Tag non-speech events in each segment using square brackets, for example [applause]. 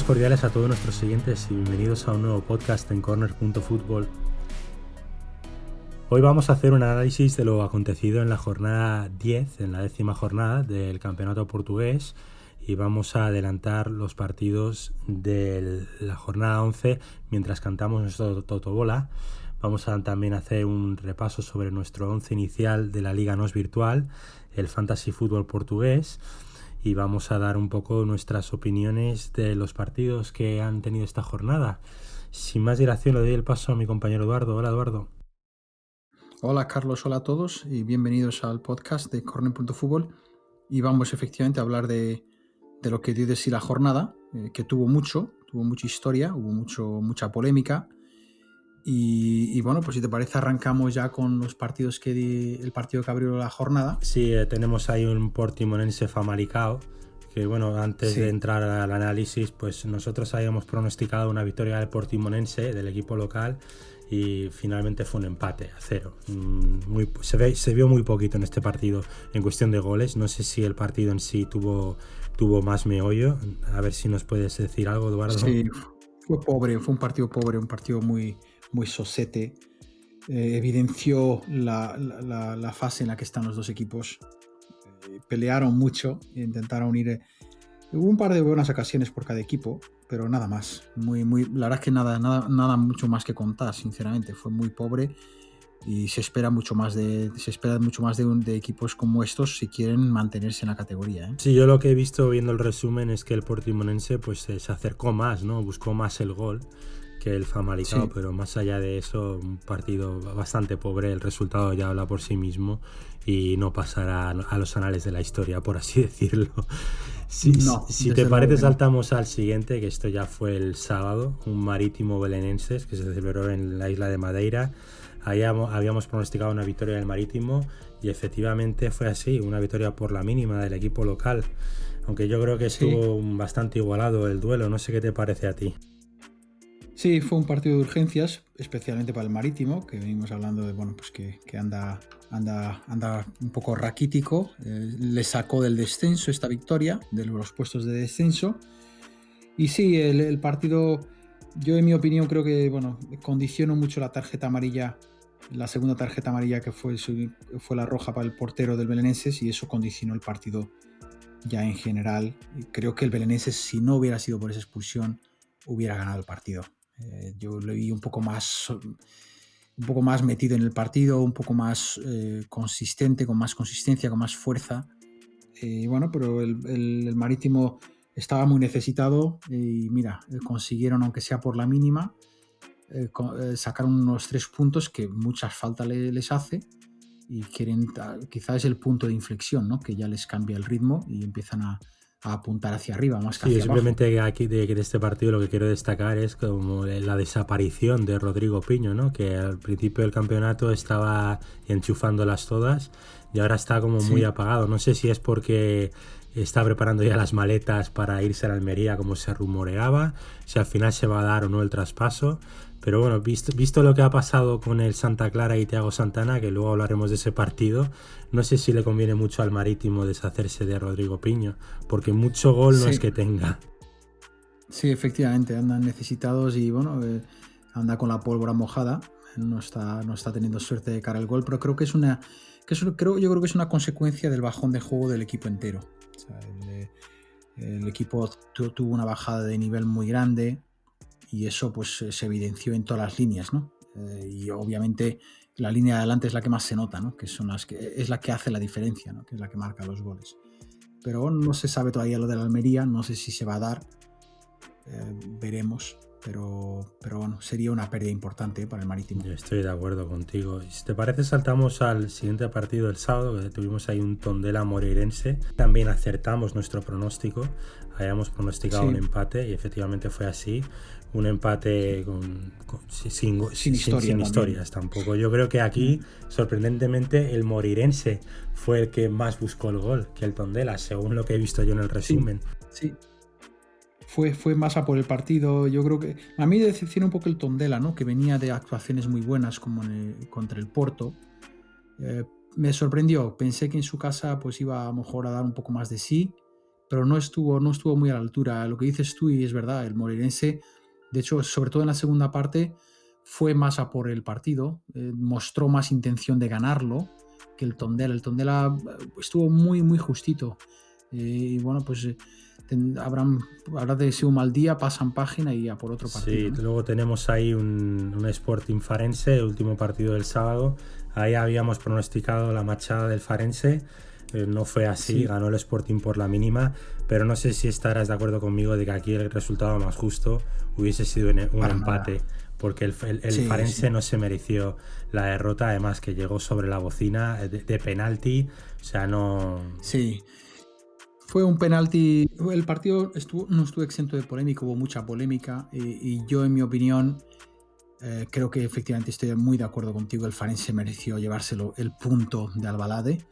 Saludos cordiales a todos nuestros siguientes y bienvenidos a un nuevo podcast en corner.football. Hoy vamos a hacer un análisis de lo acontecido en la jornada 10, en la décima jornada del campeonato portugués y vamos a adelantar los partidos de la jornada 11 mientras cantamos nuestro Totobola. Vamos a también hacer un repaso sobre nuestro 11 inicial de la Liga NOS Virtual, el Fantasy Fútbol portugués y vamos a dar un poco nuestras opiniones de los partidos que han tenido esta jornada. Sin más dilación, le doy el paso a mi compañero Eduardo. Hola, Eduardo. Hola, Carlos. Hola a todos y bienvenidos al podcast de Corner.fútbol. Y vamos efectivamente a hablar de, lo que dio de sí la jornada, eh, que tuvo mucho, tuvo mucha historia, hubo mucho, mucha polémica y, bueno, pues si te parece, arrancamos ya con los partidos que el partido que abrió la jornada. Sí, eh, tenemos ahí un Portimonense Famalicao. Que bueno, antes de entrar al análisis, pues nosotros habíamos pronosticado una victoria del Portimonense, del equipo local, y finalmente fue un empate a cero. Mm, muy, se, ve, se vio muy poquito en este partido en cuestión de goles. No sé si el partido en sí tuvo, tuvo más meollo. A ver si nos puedes decir algo, Eduardo. Sí, fue pobre, fue un partido pobre, un partido muy, muy sosete, eh, evidenció la, fase en la que están los dos equipos. Eh, pelearon mucho, intentaron ir. Eh, hubo un par de buenas ocasiones por cada equipo, pero nada más. Muy, muy, la verdad es que nada, nada, nada mucho más que contar, sinceramente. Fue muy pobre y se espera mucho más de se espera mucho más de, de equipos como estos si quieren mantenerse en la categoría sí yo lo que he visto viendo el resumen es que el Portimonense pues se acercó más no buscó más el gol que el Famalicao, pero más allá de eso, un partido bastante pobre, el resultado ya habla por sí mismo y no pasará a los anales de la historia, por así [laughs] decirlo. Si, si te parece, saltamos al siguiente, que esto ya fue el sábado, un marítimo belenenses que se celebró en la isla de Madeira. Ahí habíamos pronosticado una victoria del marítimo y efectivamente fue así, una victoria por la mínima del equipo local. Aunque yo creo que estuvo bastante igualado el duelo, no sé qué te parece a ti. Sí, fue un partido de urgencias, especialmente para el Marítimo, que venimos hablando de, bueno, pues que, anda, anda, anda un poco raquítico. Eh, le sacó del descenso esta victoria, de los puestos de descenso. Y sí, el, partido, yo en mi opinión creo que, bueno, condicionó mucho la tarjeta amarilla, la segunda tarjeta amarilla que fue, fue la roja para el portero del Belenenses y eso condicionó el partido ya en general. Creo que el Belenenses, si no hubiera sido por esa expulsión, hubiera ganado el partido. Eh, yo lo vi un poco más un poco más metido en el partido, un poco más eh, consistente, con más consistencia, con más fuerza. Y bueno, pero el, Marítimo estaba muy necesitado y mira, consiguieron, aunque sea por la mínima, eh, sacar unos tres puntos que muchas faltas les hace y quieren, quizás es el punto de inflexión, ¿no? que ya les cambia el ritmo y empiezan a, a apuntar hacia arriba más que sí, simplemente aquí de, de, este partido lo que quiero destacar es como la desaparición de Rodrigo Piño, ¿no? Que al principio del campeonato estaba enchufándolas todas y ahora está como muy apagado. No sé si es porque está preparando ya las maletas para irse a la Almería como se rumoreaba, si al final se va a dar o no el traspaso. Pero bueno, visto, visto lo que ha pasado con el Santa Clara y Thiago Santana, que luego hablaremos de ese partido, no sé si le conviene mucho al Marítimo deshacerse de Rodrigo Piño, porque mucho gol no es que tenga. Sí, efectivamente, andan necesitados y bueno, eh, anda con la pólvora mojada, no está, no está teniendo suerte de cara al gol, pero creo que es una, que creo, yo creo que es una consecuencia del bajón de juego del equipo entero. el, el, equipo tuvo una bajada de nivel muy grande, y eso pues se evidenció en todas las líneas, ¿no? Eh, y obviamente la línea de adelante es la que más se nota, ¿no? Que son las que es la que hace la diferencia, ¿no? Que es la que marca los goles. Pero no se sabe todavía lo de la Almería, no sé si se va a dar, eh, veremos. Pero, pero bueno, sería una pérdida importante para el Marítimo. Yo estoy de acuerdo contigo. Si te parece, saltamos al siguiente partido del sábado, que tuvimos ahí un Tondela Moreirense. También acertamos nuestro pronóstico. Habíamos pronosticado un empate y efectivamente fue así un empate con, sin, historias tampoco. Yo creo que aquí, sorprendentemente, el morirense fue el que más buscó el gol que el Tondela, según lo que he visto yo en el resumen. Sí. Fue, fue más a por el partido. Yo creo que. A mí decepciona un poco el Tondela, ¿no? Que venía de actuaciones muy buenas como contra el Porto. Eh, me sorprendió. Pensé que en su casa pues iba a lo mejor a dar un poco más de sí pero no estuvo, no estuvo muy a la altura. Lo que dices tú, y es verdad, el molinense, de hecho, sobre todo en la segunda parte, fue más a por el partido, eh, mostró más intención de ganarlo que el Tondela. El Tondela eh, estuvo muy, muy justito. Eh, y bueno, pues habrán, habrá de ser un mal día, pasan página y a por otro partido. Sí, luego tenemos ahí un, un Sporting Farense, el último partido del sábado. Ahí habíamos pronosticado la machada del Farense. Eh, no fue así, ganó el Sporting por la mínima, pero no sé si estarás de acuerdo conmigo de que aquí el resultado más justo hubiese sido un empate, porque el, Farense no se mereció la derrota, además que llegó sobre la bocina de, de penalti, o sea, no... Sí, fue un penalti. El partido estuvo, no estuvo exento de polémica, hubo mucha polémica. Y, yo, en mi opinión, eh, creo que efectivamente estoy muy de acuerdo contigo. El Farense mereció llevárselo el punto de Albalade.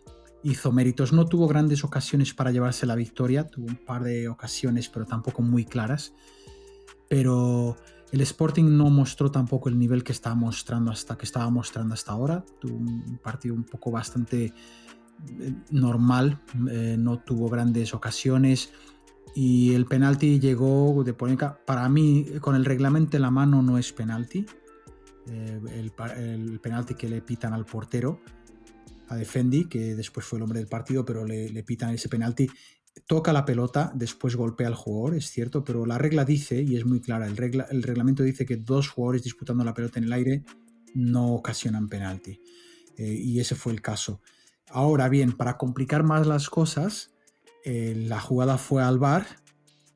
Hizo méritos. No tuvo grandes ocasiones para llevarse la victoria. Tuvo un par de ocasiones, pero tampoco muy claras. Pero el Sporting no mostró tampoco el nivel que estaba mostrando hasta que estaba mostrando hasta ahora. Tuvo un partido un poco bastante normal, eh, no tuvo grandes ocasiones y el penalti llegó de polémica. Para mí, con el reglamento en la mano no es penalti. Eh, el, penalti que le pitan al portero, a Defendi, que después fue el hombre del partido, pero le, pitan ese penalti. Toca la pelota, después golpea al jugador, es cierto, pero la regla dice, y es muy clara, el, regla, el reglamento dice que dos jugadores disputando la pelota en el aire no ocasionan penalti. Eh, y ese fue el caso. Ahora bien, para complicar más las cosas, eh, la jugada fue al bar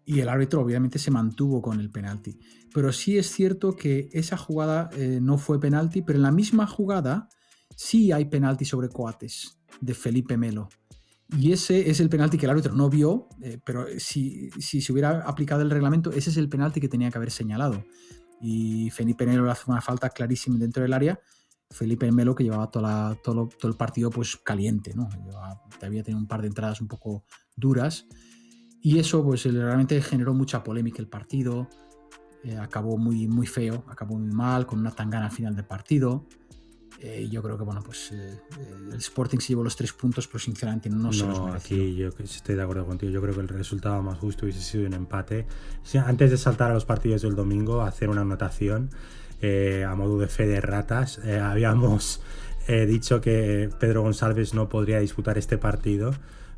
y el árbitro obviamente se mantuvo con el penalti. Pero sí es cierto que esa jugada eh, no fue penalti, pero en la misma jugada sí hay penalti sobre Coates de Felipe Melo. Y ese es el penalti que el árbitro no vio, eh, pero si, si, se hubiera aplicado el reglamento, ese es el penalti que tenía que haber señalado. Y Felipe Melo hace una falta clarísima dentro del área Felipe Melo que llevaba toda todo, el partido pues caliente, ¿no? había tenido un par de entradas un poco duras y eso pues realmente generó mucha polémica el partido, eh, acabó muy, muy feo, acabó muy mal, con una tangana al final del partido. Eh, yo creo que bueno, pues eh, el Sporting se llevó los tres puntos, pero sinceramente no se no, Aquí yo estoy de acuerdo contigo. Yo creo que el resultado más justo hubiese sido un empate. antes de saltar a los partidos del domingo, hacer una anotación. Eh, a modo de fe de ratas. Eh, habíamos eh, dicho que Pedro González no podría disputar este partido,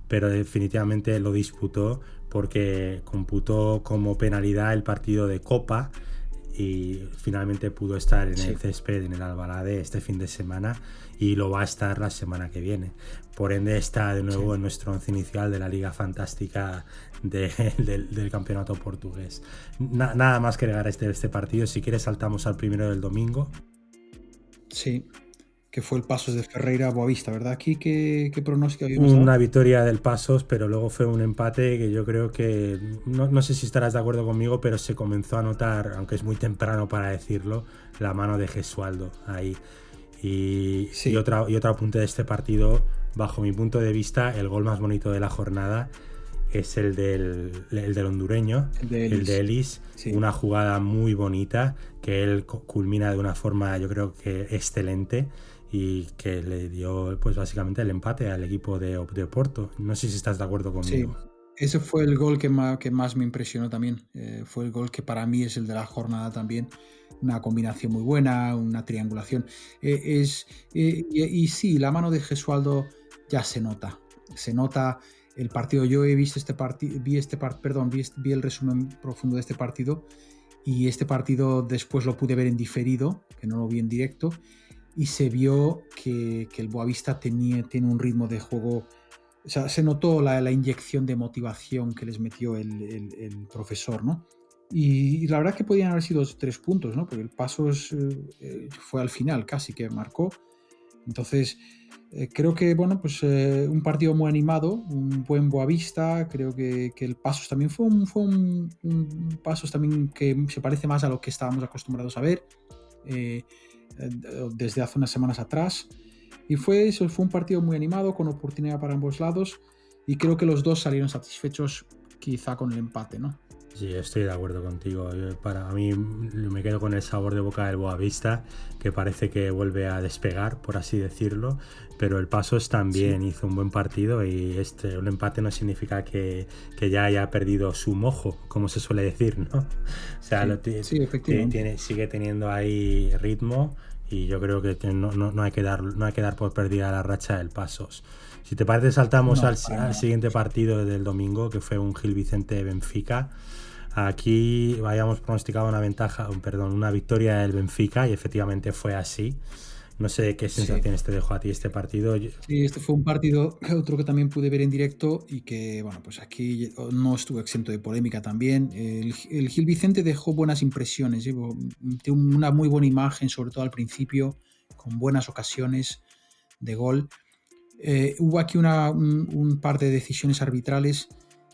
pero definitivamente lo disputó porque computó como penalidad el partido de Copa y finalmente pudo estar en el césped, en el Albalade este fin de semana y lo va a estar la semana que viene. Por ende está de nuevo en nuestro once inicial de la Liga Fantástica [laughs] del, campeonato portugués. nada más que agregar este, este partido. Si quieres saltamos al primero del domingo. Sí, que fue el Pasos de Ferreira a Boavista, ¿verdad? Aquí, ¿qué, qué pronóstico Una victoria del Pasos, pero luego fue un empate que yo creo que, no, sé si estarás de acuerdo conmigo, pero se comenzó a notar, aunque es muy temprano para decirlo, la mano de Gesualdo ahí. Y, y, otra, y otro apunte de este partido, bajo mi punto de vista, el gol más bonito de la jornada es el del, del hondureño, el de Ellis, una jugada muy bonita que él culmina de una forma yo creo que excelente y que le dio pues básicamente el empate al equipo de, de Porto. No sé si estás de acuerdo conmigo. Sí. Ese fue el gol que más, que más me impresionó también. Eh, fue el gol que para mí es el de la jornada también. Una combinación muy buena, una triangulación. Eh, es, eh, y, y, sí, la mano de Gesualdo ya se nota. Se nota el partido. Yo he visto este partido, vi este perdón, vi, el resumen profundo de este partido y este partido después lo pude ver en diferido, que no lo vi en directo, y se vio que, el Boavista tenía, tiene un ritmo de juego. O sea, se notó la, inyección de motivación que les metió el, profesor, ¿no? Y, la verdad que podían haber sido tres puntos, ¿no? Porque el paso eh, fue al final casi que marcó. Entonces, eh, creo que, bueno, pues eh, un partido muy animado, un buen Boavista, creo que, que el Pasos también fue, un, fue un, Pasos también que se parece más a lo que estábamos acostumbrados a ver eh, desde hace unas semanas atrás. Y fue fue un partido muy animado, con oportunidad para ambos lados, y creo que los dos salieron satisfechos quizá con el empate, ¿no? Sí, estoy de acuerdo contigo. para mí me quedo con el sabor de boca del Boavista, que parece que vuelve a despegar, por así decirlo. Pero el Pasos también hizo un buen partido y este un empate no significa que, ya haya perdido su mojo, como se suele decir, ¿no? [laughs] O sea, tiene, sigue teniendo ahí ritmo y yo creo que no, hay que dar, no hay que dar por perdida la racha del Pasos. Si te parece, saltamos al, siguiente partido del domingo, que fue un Gil Vicente Benfica. Aquí habíamos pronosticado una ventaja, perdón, una victoria del Benfica y efectivamente fue así. No sé qué sensaciones te dejó a ti este partido. Sí, este fue un partido, [clears throat] otro que también pude ver en directo y que, bueno, pues aquí no estuvo exento de polémica también. El, Gil Vicente dejó buenas impresiones, llevo una muy buena imagen, sobre todo al principio, con buenas ocasiones de gol. Eh, hubo aquí una, un, par de decisiones arbitrales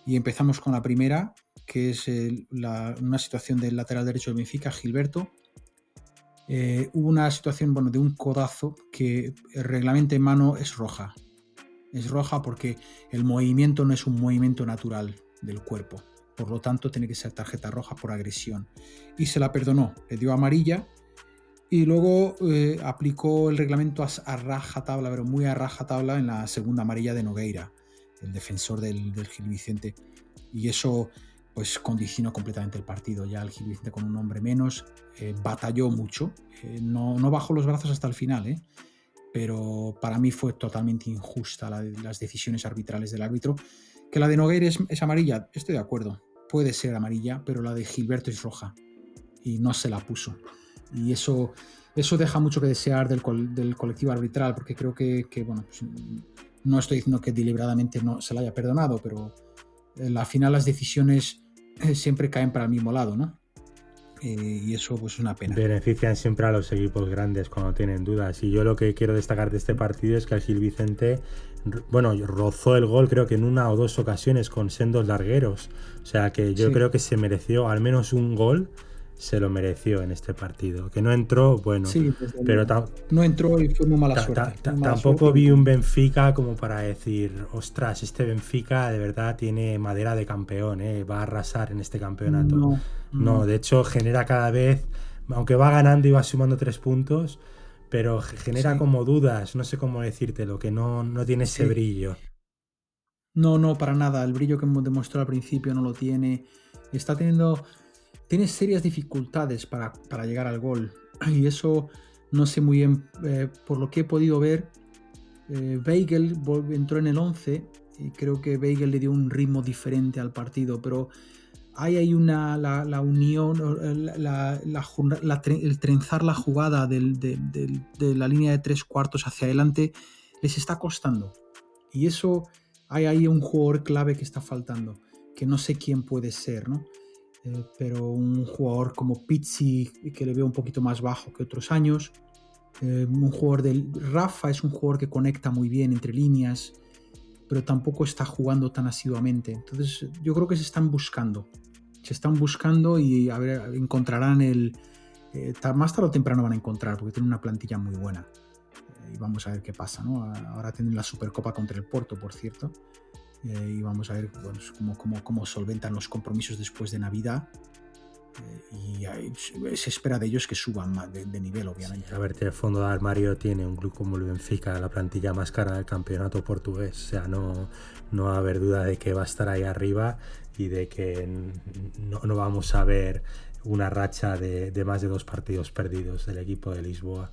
y empezamos con la primera, que es una situación del lateral derecho de Benfica, Gilberto. Eh, hubo una situación bueno, de un codazo que el reglamento en mano es roja. Es roja porque el movimiento no es un movimiento natural del cuerpo. Por lo tanto, tiene que ser tarjeta roja por agresión. Y se la perdonó. Le dio amarilla y luego eh, aplicó el reglamento a, a, raja tabla, pero muy a raja tabla en la segunda amarilla de Nogueira, el defensor del, del Gil Vicente. Y eso pues condicionó completamente el partido. Ya el Gil con un hombre menos eh, batalló mucho. Eh, no, no, bajó los brazos hasta el final, pero para mí fue totalmente injusta las decisiones arbitrales del árbitro. Que la de Nogueira es, es amarilla, estoy de acuerdo. Puede ser amarilla, pero la de Gilberto es roja. Y no se la puso. Y eso, eso deja mucho que desear del, del colectivo arbitral, porque creo que, bueno, pues, no estoy diciendo que deliberadamente no se la haya perdonado, pero al final las decisiones eh, siempre caen para el mismo lado, ¿no? Eh, y eso pues es una pena. Benefician siempre a los equipos grandes cuando tienen dudas. Y yo lo que quiero destacar de este partido es que el Gil Vicente, bueno, rozó el gol creo que en una o dos ocasiones con sendos largueros. O sea que yo creo que se mereció al menos un gol se lo mereció en este partido. Que no entró, bueno, pero no entró y fue muy mala suerte. tampoco vi un Benfica como para decir, ostras, este Benfica de verdad tiene madera de campeón, ¿eh? va a arrasar en este campeonato. No, de hecho genera cada vez, aunque va ganando y va sumando tres puntos, pero genera como dudas, no sé cómo decírtelo, que no, no tiene ese brillo. No, no, para nada. El brillo que demostró al principio no lo tiene. Está teniendo tiene serias dificultades para, llegar al gol. [clears throat] Y eso no sé muy bien, eh, por lo que he podido ver, eh, Weigel entró en el 11 y creo que Weigel le dio un ritmo diferente al partido, pero hay ahí una, la, unión, la, el trenzar la jugada de la línea de tres cuartos hacia adelante les está costando. Y eso hay ahí un jugador clave que está faltando, que no sé quién puede ser, ¿no? Eh, pero un jugador como Pizzi, que le veo un poquito más bajo que otros años. Eh, un jugador del Rafa es un jugador que conecta muy bien entre líneas, pero tampoco está jugando tan asiduamente. Entonces, yo creo que se están buscando. Se están buscando y a ver, encontrarán el. Eh, más tarde o temprano van a encontrar, porque tienen una plantilla muy buena. y vamos a ver qué pasa, ¿no? Ahora tienen la Supercopa contra el Porto, por cierto. Eh, y vamos a ver cómo, cómo, cómo, solventan los compromisos después de Navidad. Eh, y se espera de ellos que suban de, de nivel, obviamente. a ver, el fondo de armario tiene un club como el Benfica, la plantilla más cara del campeonato portugués. O sea, no, no va a haber duda de que va a estar ahí arriba y de que no, no vamos a ver una racha de, de, más de dos partidos perdidos del equipo de Lisboa.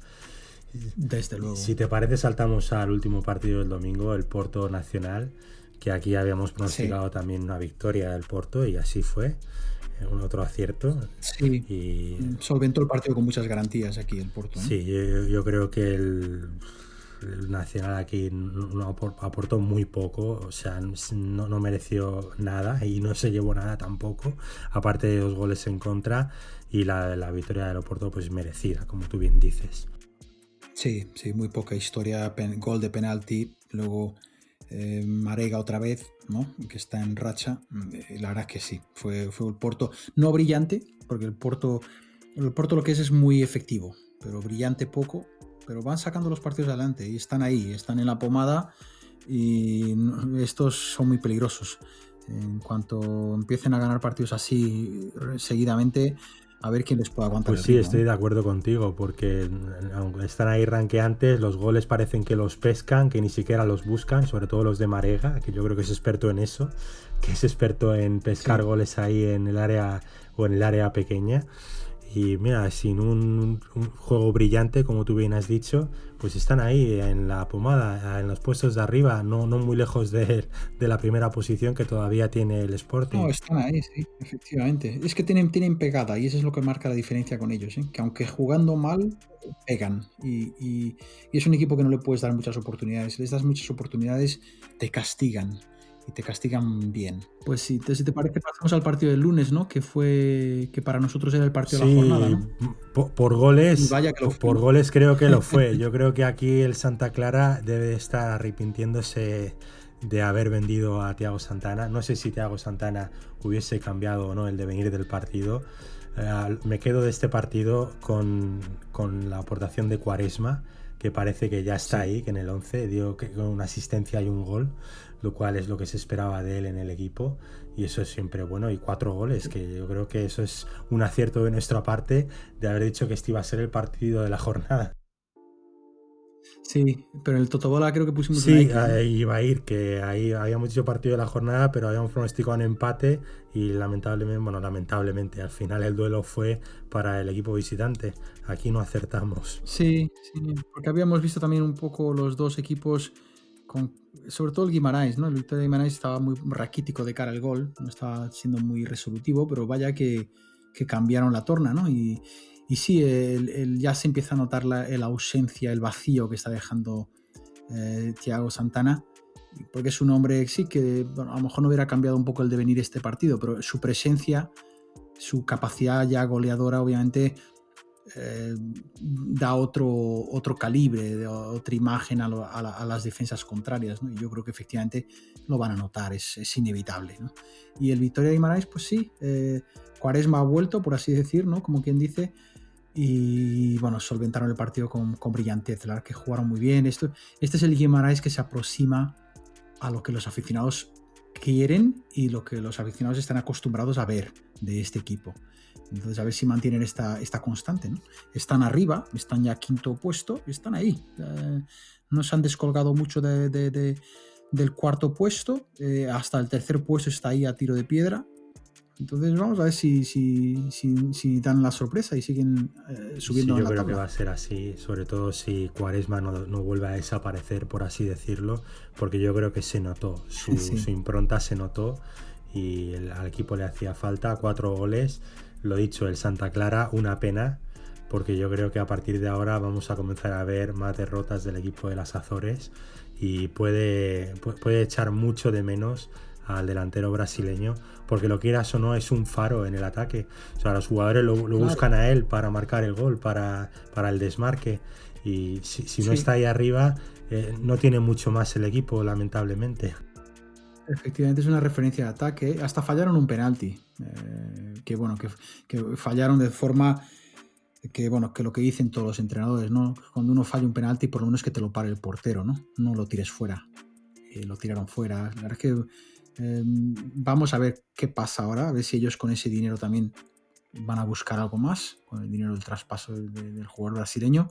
Desde luego. Si te parece, saltamos al último partido del domingo, el Porto Nacional que aquí habíamos pronosticado también una victoria del Porto y así fue. Eh, un otro acierto. Sí. Y... Solventó el partido con muchas garantías aquí el Porto. Sí, yo, creo que el, Nacional aquí no aportó muy poco, o sea, no, no, mereció nada y no se llevó nada tampoco, aparte de dos goles en contra y la, la victoria del Oporto pues merecida, como tú bien dices. Sí, sí, muy poca historia, gol de penalti, luego Marega otra vez, ¿no? que está en racha. La verdad es que sí, fue, fue el Porto no brillante, porque el Porto, el Porto lo que es es muy efectivo, pero brillante poco. Pero van sacando los partidos adelante y están ahí, están en la pomada y estos son muy peligrosos. En cuanto empiecen a ganar partidos así seguidamente, a ver quién les puede aguantar. Pues sí, estoy de acuerdo contigo, porque aunque están ahí ranqueantes, los goles parecen que los pescan, que ni siquiera los buscan, sobre todo los de Marega, que yo creo que es experto en eso, que es experto en pescar goles ahí en el área o en el área pequeña. Y mira, sin un, juego brillante, como tú bien has dicho, pues están ahí en la pomada, en los puestos de arriba, no, no muy lejos de, la primera posición que todavía tiene el Sporting. No, están ahí, sí, efectivamente. Es que tienen, tienen pegada y eso es lo que marca la diferencia con ellos, ¿eh? que aunque jugando mal, pegan. Y, y, es un equipo que no le puedes dar muchas oportunidades. Les das muchas oportunidades, te castigan y te castigan bien. Pues sí, si te parece, pasamos al partido del lunes, ¿no? Que fue que para nosotros era el partido de la jornada, ¿no? Por, goles, por goles creo que lo fue. [laughs] Yo creo que aquí el Santa Clara debe estar arrepintiéndose de haber vendido a Thiago Santana. No sé si Thiago Santana hubiese cambiado o no el devenir del partido. Eh, me quedo de este partido con, con la aportación de Cuaresma que parece que ya está ahí, que en el 11 dio que con una asistencia y un gol, lo cual es lo que se esperaba de él en el equipo y eso es siempre bueno y cuatro goles, que yo creo que eso es un acierto de nuestra parte de haber dicho que este iba a ser el partido de la jornada. Sí, pero el Totobola creo que pusimos Sí, ahí iba a ir, que ahí habíamos dicho partido de la jornada, pero habíamos pronosticado un empate y lamentablemente, bueno, lamentablemente, al final el duelo fue para el equipo visitante. Aquí no acertamos. Sí, sí, porque habíamos visto también un poco los dos equipos, con, sobre todo el Guimarães, ¿no? El Victoria de Guimarães estaba muy raquítico de cara al gol, no estaba siendo muy resolutivo, pero vaya que, que cambiaron la torna, ¿no? Y, y sí, el, ya se empieza a notar la, ausencia, el vacío que está dejando eh, Thiago Santana, porque es un hombre, sí, que a lo mejor no hubiera cambiado un poco el devenir de este partido, pero su presencia, su capacidad ya goleadora, obviamente, eh, da otro, otro calibre, otra imagen a, las defensas contrarias. Y yo creo que efectivamente lo van a notar, es, inevitable. Y el Victoria de Guimaraes, pues sí, eh, Cuaresma ha vuelto, por así decir, ¿no? como quien dice, y bueno, solventaron el partido con, con brillantez, la que jugaron muy bien. Esto, este es el Guimaraes que se aproxima a lo que los aficionados quieren y lo que los aficionados están acostumbrados a ver de este equipo. Entonces, a ver si mantienen esta, esta constante. ¿no? Están arriba, están ya quinto puesto, están ahí. Eh, no se han descolgado mucho del cuarto puesto, eh, hasta el tercer puesto está ahí a tiro de piedra. Entonces vamos a ver si, si, dan la sorpresa y siguen eh, subiendo sí, yo creo que va a ser así, sobre todo si Cuaresma no, vuelve a desaparecer, por así decirlo, porque yo creo que se notó, su, [laughs] impronta se notó y al equipo le hacía falta cuatro goles. Lo dicho, el Santa Clara, una pena, porque yo creo que a partir de ahora vamos a comenzar a ver más derrotas del equipo de las Azores y puede, puede echar mucho de menos al delantero brasileño, porque lo quieras o no es un faro en el ataque. O sea, los jugadores lo, buscan a él para marcar el gol, para, para el desmarque. Y si, no está ahí arriba, eh, no tiene mucho más el equipo, lamentablemente. Efectivamente es una referencia de ataque. Hasta fallaron un penalti. Eh, que bueno, que, fallaron de forma que bueno, que lo que dicen todos los entrenadores, ¿no? Cuando uno falla un penalti, por lo menos que te lo pare el portero, ¿no? No lo tires fuera. Eh, lo tiraron fuera. La verdad es que Em, vamos a ver qué pasa ahora, a ver si ellos con ese dinero también van a buscar algo más, con el dinero del traspaso del, jugador brasileño.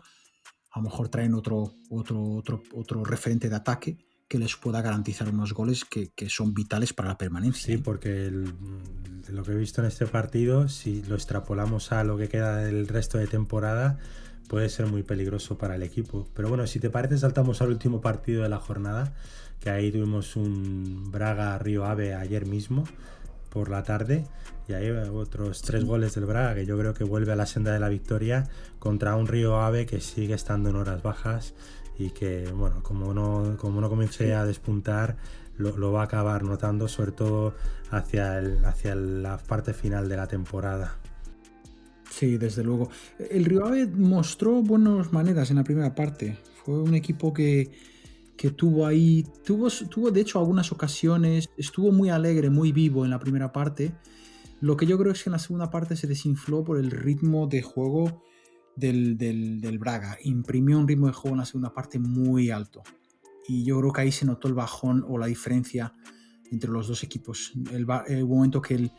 A lo mejor traen otro, otro, otro, otro referente de ataque que les pueda garantizar unos goles que, son vitales para la permanencia. Sí, ¿eh? porque lo que he visto en este partido, si lo extrapolamos a lo que queda del resto de temporada, puede ser muy peligroso para el equipo. Pero bueno, si te parece, saltamos al último partido de la jornada, que ahí tuvimos un Braga Río Ave ayer mismo por la tarde y ahí otros tres goles del Braga que yo creo que vuelve a la senda de la victoria contra un Río Ave que sigue estando en horas bajas y que bueno como no como no comience a despuntar lo, va a acabar notando sobre todo hacia el, hacia la parte final de la temporada Sí, desde luego. El Río Ave mostró buenas maneras en la primera parte. Fue un equipo que, que tuvo ahí, tuvo, tuvo de hecho algunas ocasiones, estuvo muy alegre, muy vivo en la primera parte. Lo que yo creo es que en la segunda parte se desinfló por el ritmo de juego del, del, Braga. Imprimió un ritmo de juego en la segunda parte muy alto. Y yo creo que ahí se notó el bajón o la diferencia entre los dos equipos. El, momento que el,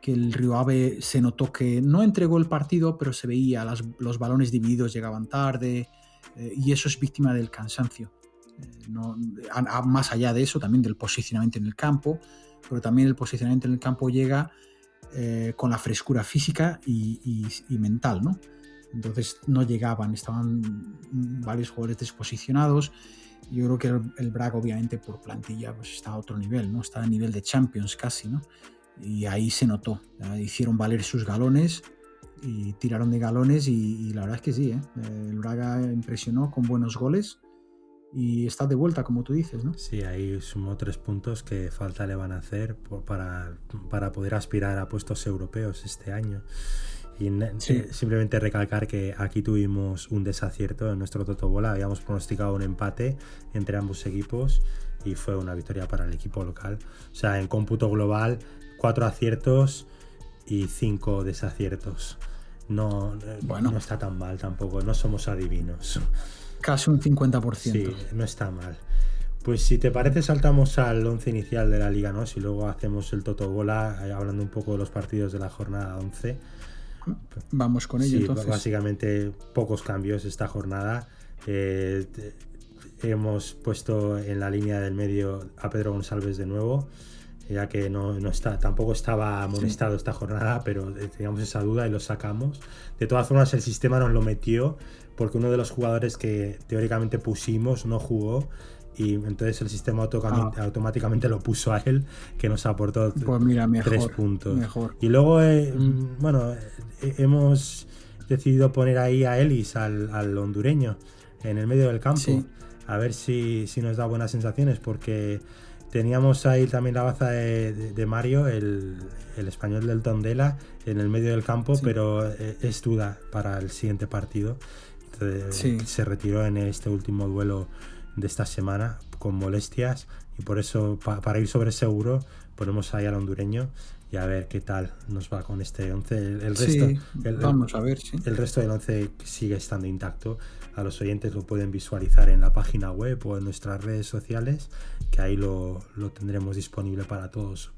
que el Río Ave se notó que no entregó el partido, pero se veía, los balones divididos llegaban tarde, eh, y eso es víctima del cansancio. Eh, no, más allá de eso, también del posicionamiento en el campo, pero también el posicionamiento en el campo llega eh, con la frescura física y, mental, ¿no? Entonces no llegaban, estaban varios jugadores desposicionados. Yo creo que el, el Braga, obviamente, por plantilla, pues está a otro nivel, ¿no? Está a nivel de Champions casi, ¿no? Y ahí se notó. Hicieron valer sus galones y tiraron de galones y, la verdad es que sí, ¿eh? el Braga impresionó con buenos goles y está de vuelta, como tú dices, ¿no? Sí, ahí sumó tres puntos que falta le van a hacer para, para poder aspirar a puestos europeos este año. Y simplemente recalcar que aquí tuvimos un desacierto en nuestro Totobola. Habíamos pronosticado un empate entre ambos equipos y fue una victoria para el equipo local. O sea, en cómputo global, cuatro aciertos y cinco desaciertos. No, bueno. no está tan mal tampoco, no somos adivinos. Casi un 50%. Sí, no está mal. Pues si te parece saltamos al once inicial de la Liga ¿no? y luego hacemos el Toto Bola eh, hablando un poco de los partidos de la jornada 11. Vamos con ello entonces. Básicamente pocos cambios esta jornada. Eh, hemos puesto en la línea del medio a Pedro González de nuevo ya que no, está, tampoco estaba amonestado esta jornada, pero teníamos esa duda y lo sacamos. De todas formas, el sistema nos lo metió porque uno de los jugadores que teóricamente pusimos no jugó y entonces el sistema ah. automáticamente lo puso a él, que nos aportó pues tres puntos. Mejor. Y luego, eh, mm. bueno, eh, hemos decidido poner ahí a Ellis, al, hondureño, en el medio del campo. A ver si, si nos da buenas sensaciones, porque Teníamos ahí también la baza de, Mario, el, español del Tondela, en el medio del campo, pero eh, es duda para el siguiente partido. Se retiró en este último duelo de esta semana con molestias y por eso, para ir sobre seguro, ponemos ahí al hondureño y a ver qué tal nos va con este 11. El, resto, vamos a ver, El resto del 11 sigue estando intacto. A los oyentes lo pueden visualizar en la página web o en nuestras redes sociales, que ahí lo, tendremos disponible para todos.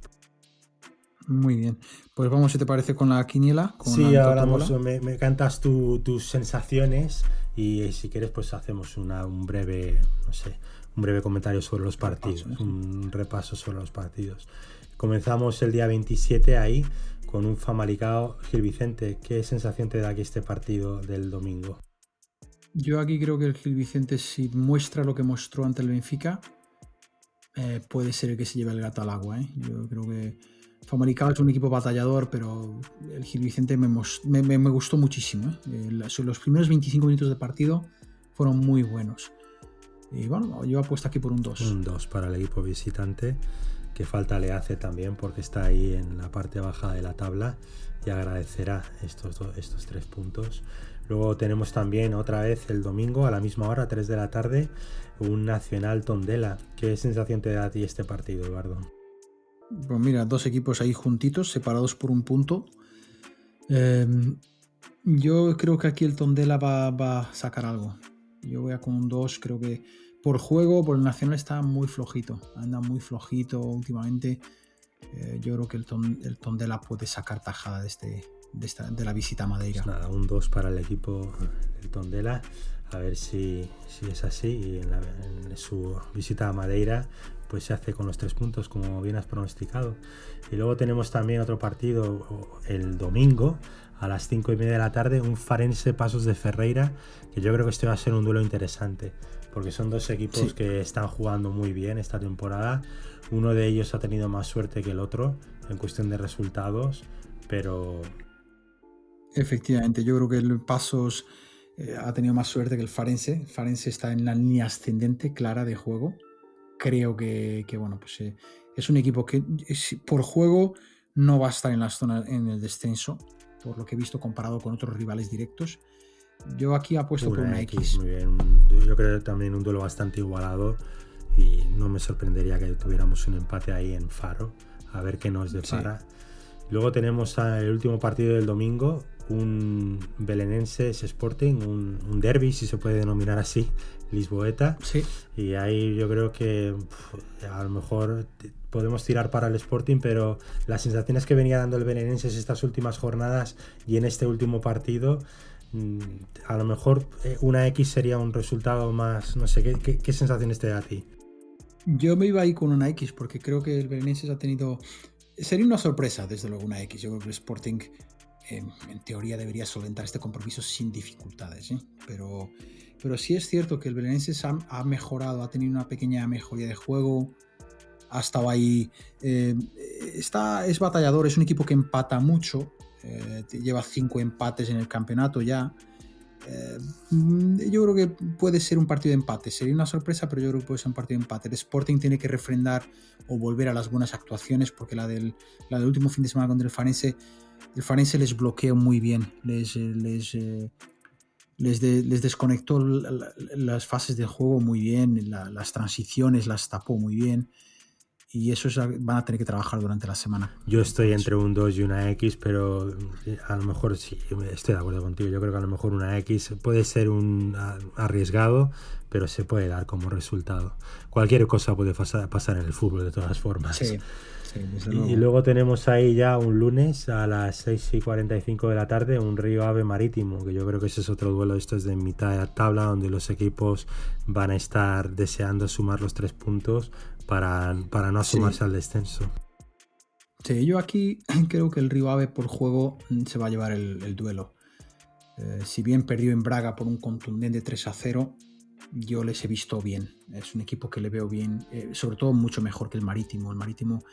Muy bien. Pues vamos, si te parece, con la quiniela. sí, ahora me, me, cantas tus sensaciones y eh, si quieres, pues hacemos una, un breve, no sé, un breve comentario sobre los partidos, un repaso sobre los partidos. Comenzamos el día 27 ahí con un Famalicao Gil Vicente. ¿Qué sensación te da aquí este partido del domingo? Yo aquí creo que el Gil Vicente, si muestra lo que mostró ante el Benfica, eh, puede ser el que se lleve el gato al agua. ¿eh? Yo creo que Famalicao es un equipo batallador, pero el Gil Vicente me, gustó muchísimo. ¿eh? los primeros 25 minutos de partido fueron muy buenos. Y bueno, yo apuesto aquí por un 2. Un 2 para el equipo visitante, que falta le hace también porque está ahí en la parte baja de la tabla y agradecerá estos, estos tres puntos. Luego tenemos también otra vez el domingo a la misma hora, 3 de la tarde, un Nacional Tondela. ¿Qué sensación te da a ti este partido, Eduardo? Pues mira, dos equipos ahí juntitos, separados por un punto. Em, yo creo que aquí el Tondela va, a sacar algo. Yo voy a con un 2, creo que por juego, por el Nacional está muy flojito. Anda muy flojito últimamente. Eh, yo creo que el, el Tondela puede sacar tajada de este, de, la visita a Madeira. Pues nada, un 2 para el equipo del Tondela. A ver si, es así. Y en, su visita a Madeira pues se hace con los tres puntos, como bien has pronosticado. Y luego tenemos también otro partido el domingo a las 5 y media de la tarde, un Farense Pasos de Ferreira, que yo creo que este va a ser un duelo interesante, porque son dos equipos que están jugando muy bien esta temporada. Uno de ellos ha tenido más suerte que el otro en cuestión de resultados, pero Efectivamente, yo creo que el Pasos eh, ha tenido más suerte que el Farense. El Farense está en la línea ascendente clara de juego. Creo que, bueno, pues eh, es un equipo que por juego no va a estar en la zona en el descenso, por lo que he visto comparado con otros rivales directos. Yo aquí apuesto por una X. Muy bien. Yo creo también un duelo bastante igualado y no me sorprendería que tuviéramos un empate ahí en Faro. A ver qué nos depara. Luego tenemos el último partido del domingo, un belenense Sporting, un, derby, si se puede denominar así, Lisboeta. Sí. Y ahí yo creo que a lo mejor podemos tirar para el Sporting, pero las sensaciones que venía dando el Belenenses estas últimas jornadas y en este último partido, mm, a lo mejor eh, una X sería un resultado más, no sé, ¿qué, qué, sensaciones te da a ti? Yo me iba ahí con una X porque creo que el Belenenses ha tenido... Sería una sorpresa, desde luego, una X. Yo creo que el Sporting en, teoría debería solventar este compromiso sin dificultades, ¿eh? pero, pero sí es cierto que el Belenenses ha, ha, mejorado, ha tenido una pequeña mejoría de juego, ha estado ahí, eh, está, es batallador, es un equipo que empata mucho, eh, lleva cinco empates en el campeonato ya. Yo creo que puede ser un partido de empate, sería una sorpresa, pero yo creo que puede ser un partido de empate. El Sporting tiene que refrendar o volver a las buenas actuaciones, porque la del, la del último fin de semana contra el Farense el Farense les bloqueó muy bien, les, les, eh, les, les desconectó las fases del juego muy bien, las transiciones las tapó muy bien. Y eso van a tener que trabajar durante la semana. Yo estoy entre un 2 y una X, pero eh, a lo mejor sí, estoy de acuerdo contigo. Yo creo que a lo mejor una X puede ser un arriesgado, pero se puede dar como resultado. Cualquier cosa puede pasar, en el fútbol de todas formas. Sí y, luego tenemos ahí ya un lunes a las 6 y 45 de la tarde un Río Ave Marítimo, que yo creo que ese es otro duelo, esto es de mitad de tabla, donde los equipos van a estar deseando sumar los tres puntos para, para no sumarse al descenso. Sí, yo aquí [clears throat] creo que el Río Ave por juego se va a llevar el, duelo. Eh, si bien perdió en Braga por un contundente 3 a 0, yo les he visto bien. Es un equipo que le veo bien, eh, sobre todo mucho mejor que el Marítimo. El Marítimo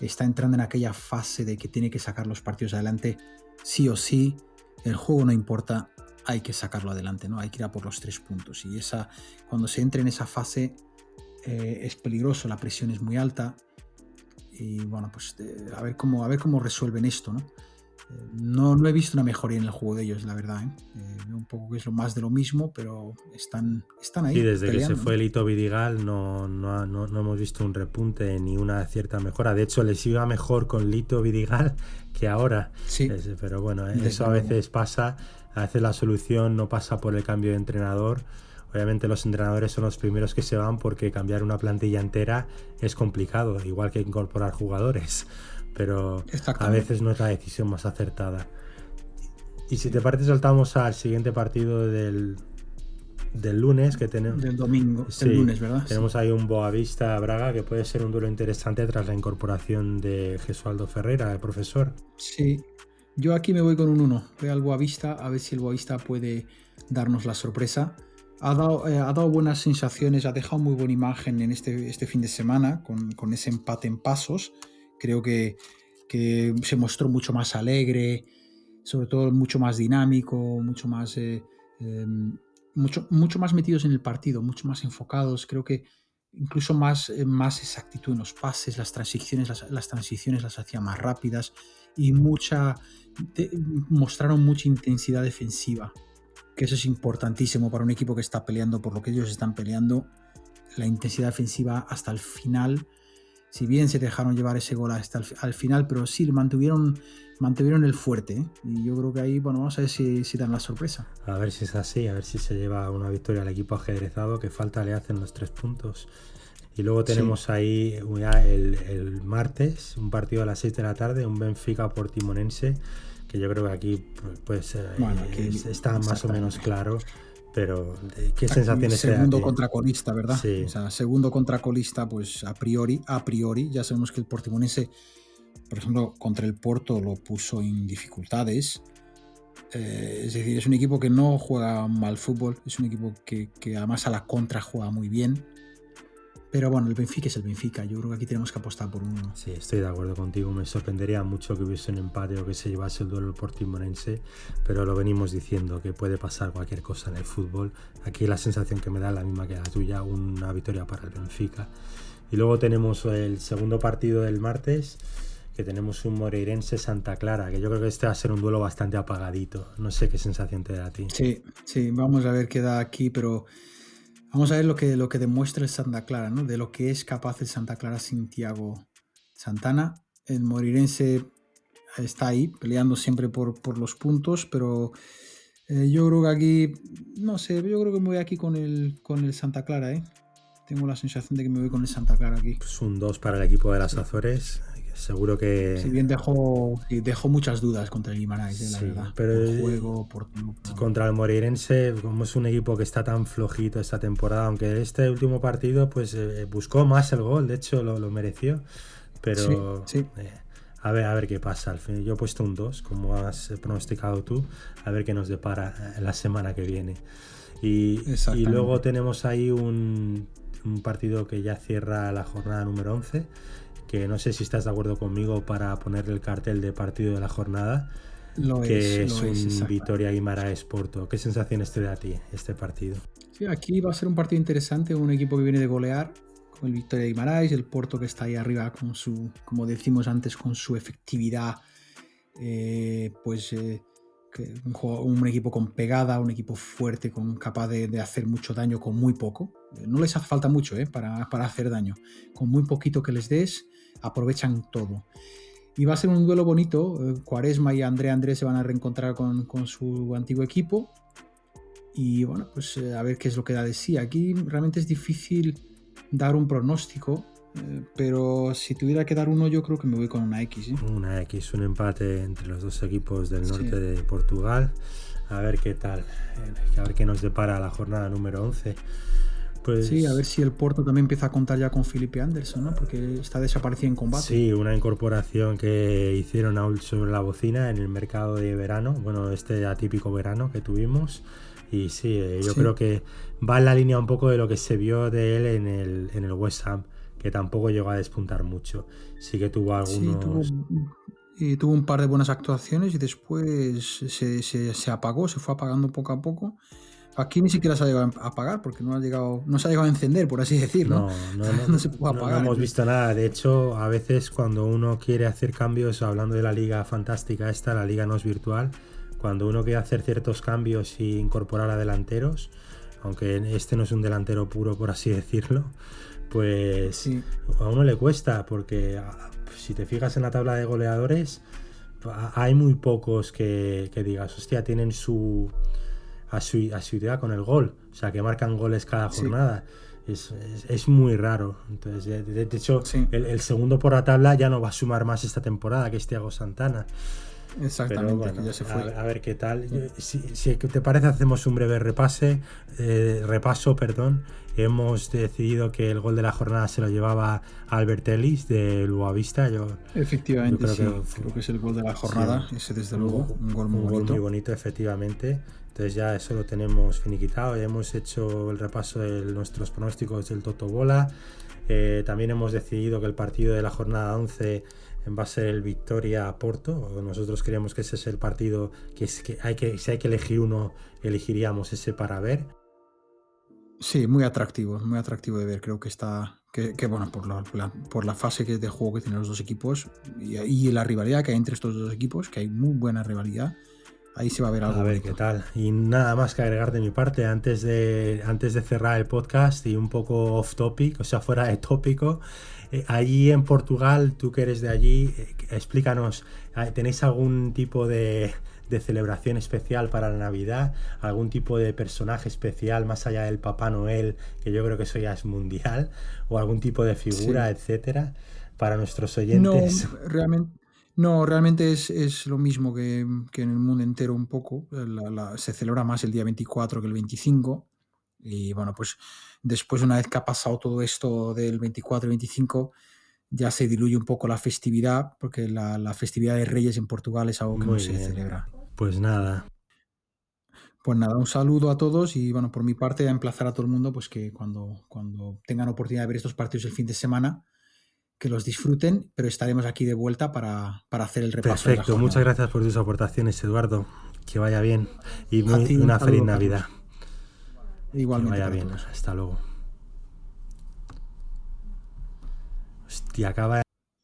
está entrando en aquella fase de que tiene que sacar los partidos adelante sí o sí. El juego no importa, hay que sacarlo adelante, ¿no? Hay que ir a por los tres puntos. Y esa, cuando se entra en esa fase eh, es peligroso, la presión es muy alta. Y bueno, pues eh, a, ver cómo, a ver cómo resuelven esto, ¿no? No, no he visto una mejoría en el juego de ellos, la verdad. ¿eh? Eh, un poco que es lo más de lo mismo, pero están, están ahí. Y desde que se fue Lito Vidigal no, no, no, hemos visto un repunte ni una cierta mejora. De hecho, les iba mejor con Lito Vidigal [laughs] que ahora. Sí. pero bueno, ¿eh? eso a veces pasa. A veces la solución no pasa por el cambio de entrenador. Obviamente los entrenadores son los primeros que se van porque cambiar una plantilla entera es complicado, igual que incorporar jugadores pero a veces no es la decisión más acertada. Y si te parece, saltamos al siguiente partido del, del lunes que tenemos. Del domingo, el lunes, ¿verdad? Tenemos ahí un Boavista Braga que puede ser un duelo interesante tras la incorporación de Jesualdo Ferreira, el profesor. Sí, yo aquí me voy con un 1. Voy al Boavista a ver si el Boavista puede darnos la sorpresa. Ha dado, eh, ha dado buenas sensaciones, ha dejado muy buena imagen en este, este fin de semana con, con ese empate en pasos Creo que, se mostró mucho más alegre, sobre todo mucho más dinámico, mucho más, eh, em, mucho, mucho más metidos en el partido, mucho más enfocados. Creo que incluso más, eh, más exactitud en los pases, las transiciones, las, transiciones las hacía más rápidas y mucha, mostraron mucha intensidad defensiva, que eso es importantísimo para un equipo que está peleando por lo que ellos están peleando. La intensidad defensiva hasta el final si bien se dejaron llevar ese gol hasta el, al final, pero sí mantuvieron, mantuvieron el fuerte. ¿eh? Y yo creo que ahí, bueno, vamos a ver si, si, dan la sorpresa. A ver si es así, a ver si se lleva una victoria al equipo ajedrezado, que falta le hacen los tres puntos. Y luego tenemos ahí el, el, martes, un partido a las 6 de la tarde, un Benfica por Timonense, que yo creo que aquí pues, pues está más o menos claro pero, ¿qué sensaciones Segundo contra colista, ¿verdad? Sí. O sea, segundo contra colista, pues a priori, a priori, ya sabemos que el Portimonense, por ejemplo, contra el Porto lo puso en dificultades. Eh, es decir, es un equipo que no juega mal fútbol, es un equipo que, que además a la contra juega muy bien. Pero bueno, el Benfica es el Benfica. Yo creo que aquí tenemos que apostar por uno. Sí, estoy de acuerdo contigo. Me sorprendería mucho que hubiese un empate o que se llevase el duelo por Timonense, pero lo venimos diciendo que puede pasar cualquier cosa en el fútbol. Aquí la sensación que me da la misma que la tuya, una victoria para el Benfica. Y luego tenemos el segundo partido del martes, que tenemos un Moreirense Santa Clara, que yo creo que este va a ser un duelo bastante apagadito. No sé qué sensación te da a ti. Sí, sí, vamos a ver qué da aquí, pero Vamos a ver lo que, lo que demuestra el Santa Clara, ¿no? de lo que es capaz el Santa Clara sin Tiago Santana. El morirense está ahí, peleando siempre por, por los puntos, pero Eh, yo creo que aquí, no sé, yo creo que me voy aquí con el, con el Santa Clara, ¿eh? Tengo la sensación de que me voy con el Santa Clara aquí. Pues un 2 para el equipo de las Azores. Seguro que. Si bien dejó, dejó muchas dudas contra el Guimarães, eh, la verdad. Pero por juego, por Contra el Moreirense, como es un equipo que está tan flojito esta temporada, aunque este último partido pues eh, buscó más el gol, de hecho lo, mereció. Pero sí, eh, a ver, a ver qué pasa. Al fin, yo he puesto un 2, como has pronosticado tú. A ver qué nos depara la semana que viene. Y, y luego tenemos ahí un, un partido que ya cierra la jornada número 11 que no sé si estás de acuerdo conmigo para ponerle el cartel de partido de la jornada, que es, un Vitoria Guimaraes Porto. ¿Qué sensaciones te da a ti este partido? Sí, aquí va a ser un partido interesante, un equipo que viene de golear, con el Victoria Guimaraes, el Porto que está ahí arriba con su, como decimos antes, con su efectividad, eh, pues eh, un, equipo con pegada, un equipo fuerte, con, capaz de, hacer mucho daño con muy poco. No les hace falta mucho eh, para, para hacer daño. Con muy poquito que les des, aprovechan todo. Y va a ser un duelo bonito. Eh, Cuaresma y André Andrés se van a reencontrar con, su antiguo equipo. Y bueno, pues eh, a ver qué es lo que da de sí. Aquí realmente es difícil dar un pronóstico. Eh, pero si tuviera que dar uno, yo creo que me voy con una X. Una X, un empate entre los dos equipos del norte de Portugal. A ver qué tal. A ver qué nos depara la jornada número 11. Pues sí, a ver si el Porto también empieza a contar ya con Felipe Anderson, ¿no? Porque está desaparecido en combate. Sí, una incorporación que hicieron a sobre la bocina en el mercado de verano, bueno, este atípico verano que tuvimos. Y sí, eh, yo creo que va en la línea un poco de lo que se vio de él en el, en el West Ham, que tampoco llegó a despuntar mucho. Sí que tuvo algunos... y tuvo un par de buenas actuaciones y después se, se, se apagó, se fue apagando poco a poco. Aquí ni siquiera se ha llegado a apagar porque no ha llegado, no se ha llegado a encender, por así decirlo. No, no, [laughs] no, se puede apagar. No, hemos visto nada. De hecho, a veces cuando uno quiere hacer cambios, hablando de la liga fantástica esta, la liga no es virtual, cuando uno quiere hacer ciertos cambios y incorporar a delanteros, aunque este no es un delantero puro, por así decirlo, pues a uno le cuesta, porque ah, si te fijas en la tabla de goleadores, hay muy pocos que, que digas, hostia, tienen su a su, idea con el gol. O sea, que marcan goles cada jornada. Es, muy raro. Entonces, de, hecho, el, segundo por la tabla ya no va a sumar más esta temporada, que es Thiago Santana. Exactamente, ya se fue. A, ver qué tal. Si, te parece, hacemos un breve repase, eh, repaso. perdón. Hemos decidido que el gol de la jornada se lo llevaba Albert Ellis de Luavista. Yo, Efectivamente, creo, que, es el gol de la jornada. ese, desde luego, un gol muy un bonito. Gol muy bonito, efectivamente. Entonces ya eso lo tenemos finiquitado, ya hemos hecho el repaso de nuestros pronósticos del Toto Bola. Eh, también hemos decidido que el partido de la jornada 11 va a ser el Victoria-Porto. Nosotros creemos que ese es el partido que, es, que, hay que si hay que elegir uno, elegiríamos ese para ver. Sí, muy atractivo, muy atractivo de ver. Creo que está, que, bueno, por la, por la, fase que de juego que tienen los dos equipos y, y, la rivalidad que hay entre estos dos equipos, que hay muy buena rivalidad ahí se va a ver algo. A ver qué tal. Y nada más que agregar de mi parte antes de, antes de cerrar el podcast y un poco off topic, o sea, fuera de tópico. Eh, allí en Portugal, tú que eres de allí, eh, explícanos, eh, ¿tenéis algún tipo de, de, celebración especial para la Navidad? ¿Algún tipo de personaje especial más allá del Papá Noel, que yo creo que eso ya es mundial? ¿O algún tipo de figura, etcétera? Para nuestros oyentes. No, realmente no, realmente es, lo mismo que, en el mundo entero un poco. se celebra más el día 24 que el 25. Y bueno, pues después, una vez que ha pasado todo esto del 24 y 25, ya se diluye un poco la festividad, porque la, festividad de Reyes en Portugal es algo que no se celebra. Pues nada. Pues nada, un saludo a todos y bueno, por mi parte, a emplazar a todo el mundo, pues que cuando, cuando tengan oportunidad de ver estos partidos el fin de semana, que los disfruten, pero estaremos aquí de vuelta para, hacer el repaso. Perfecto, muchas gracias por tus aportaciones, Eduardo. Que vaya bien y una feliz Navidad. Igualmente. Que vaya bien, hasta luego. Hostia, acaba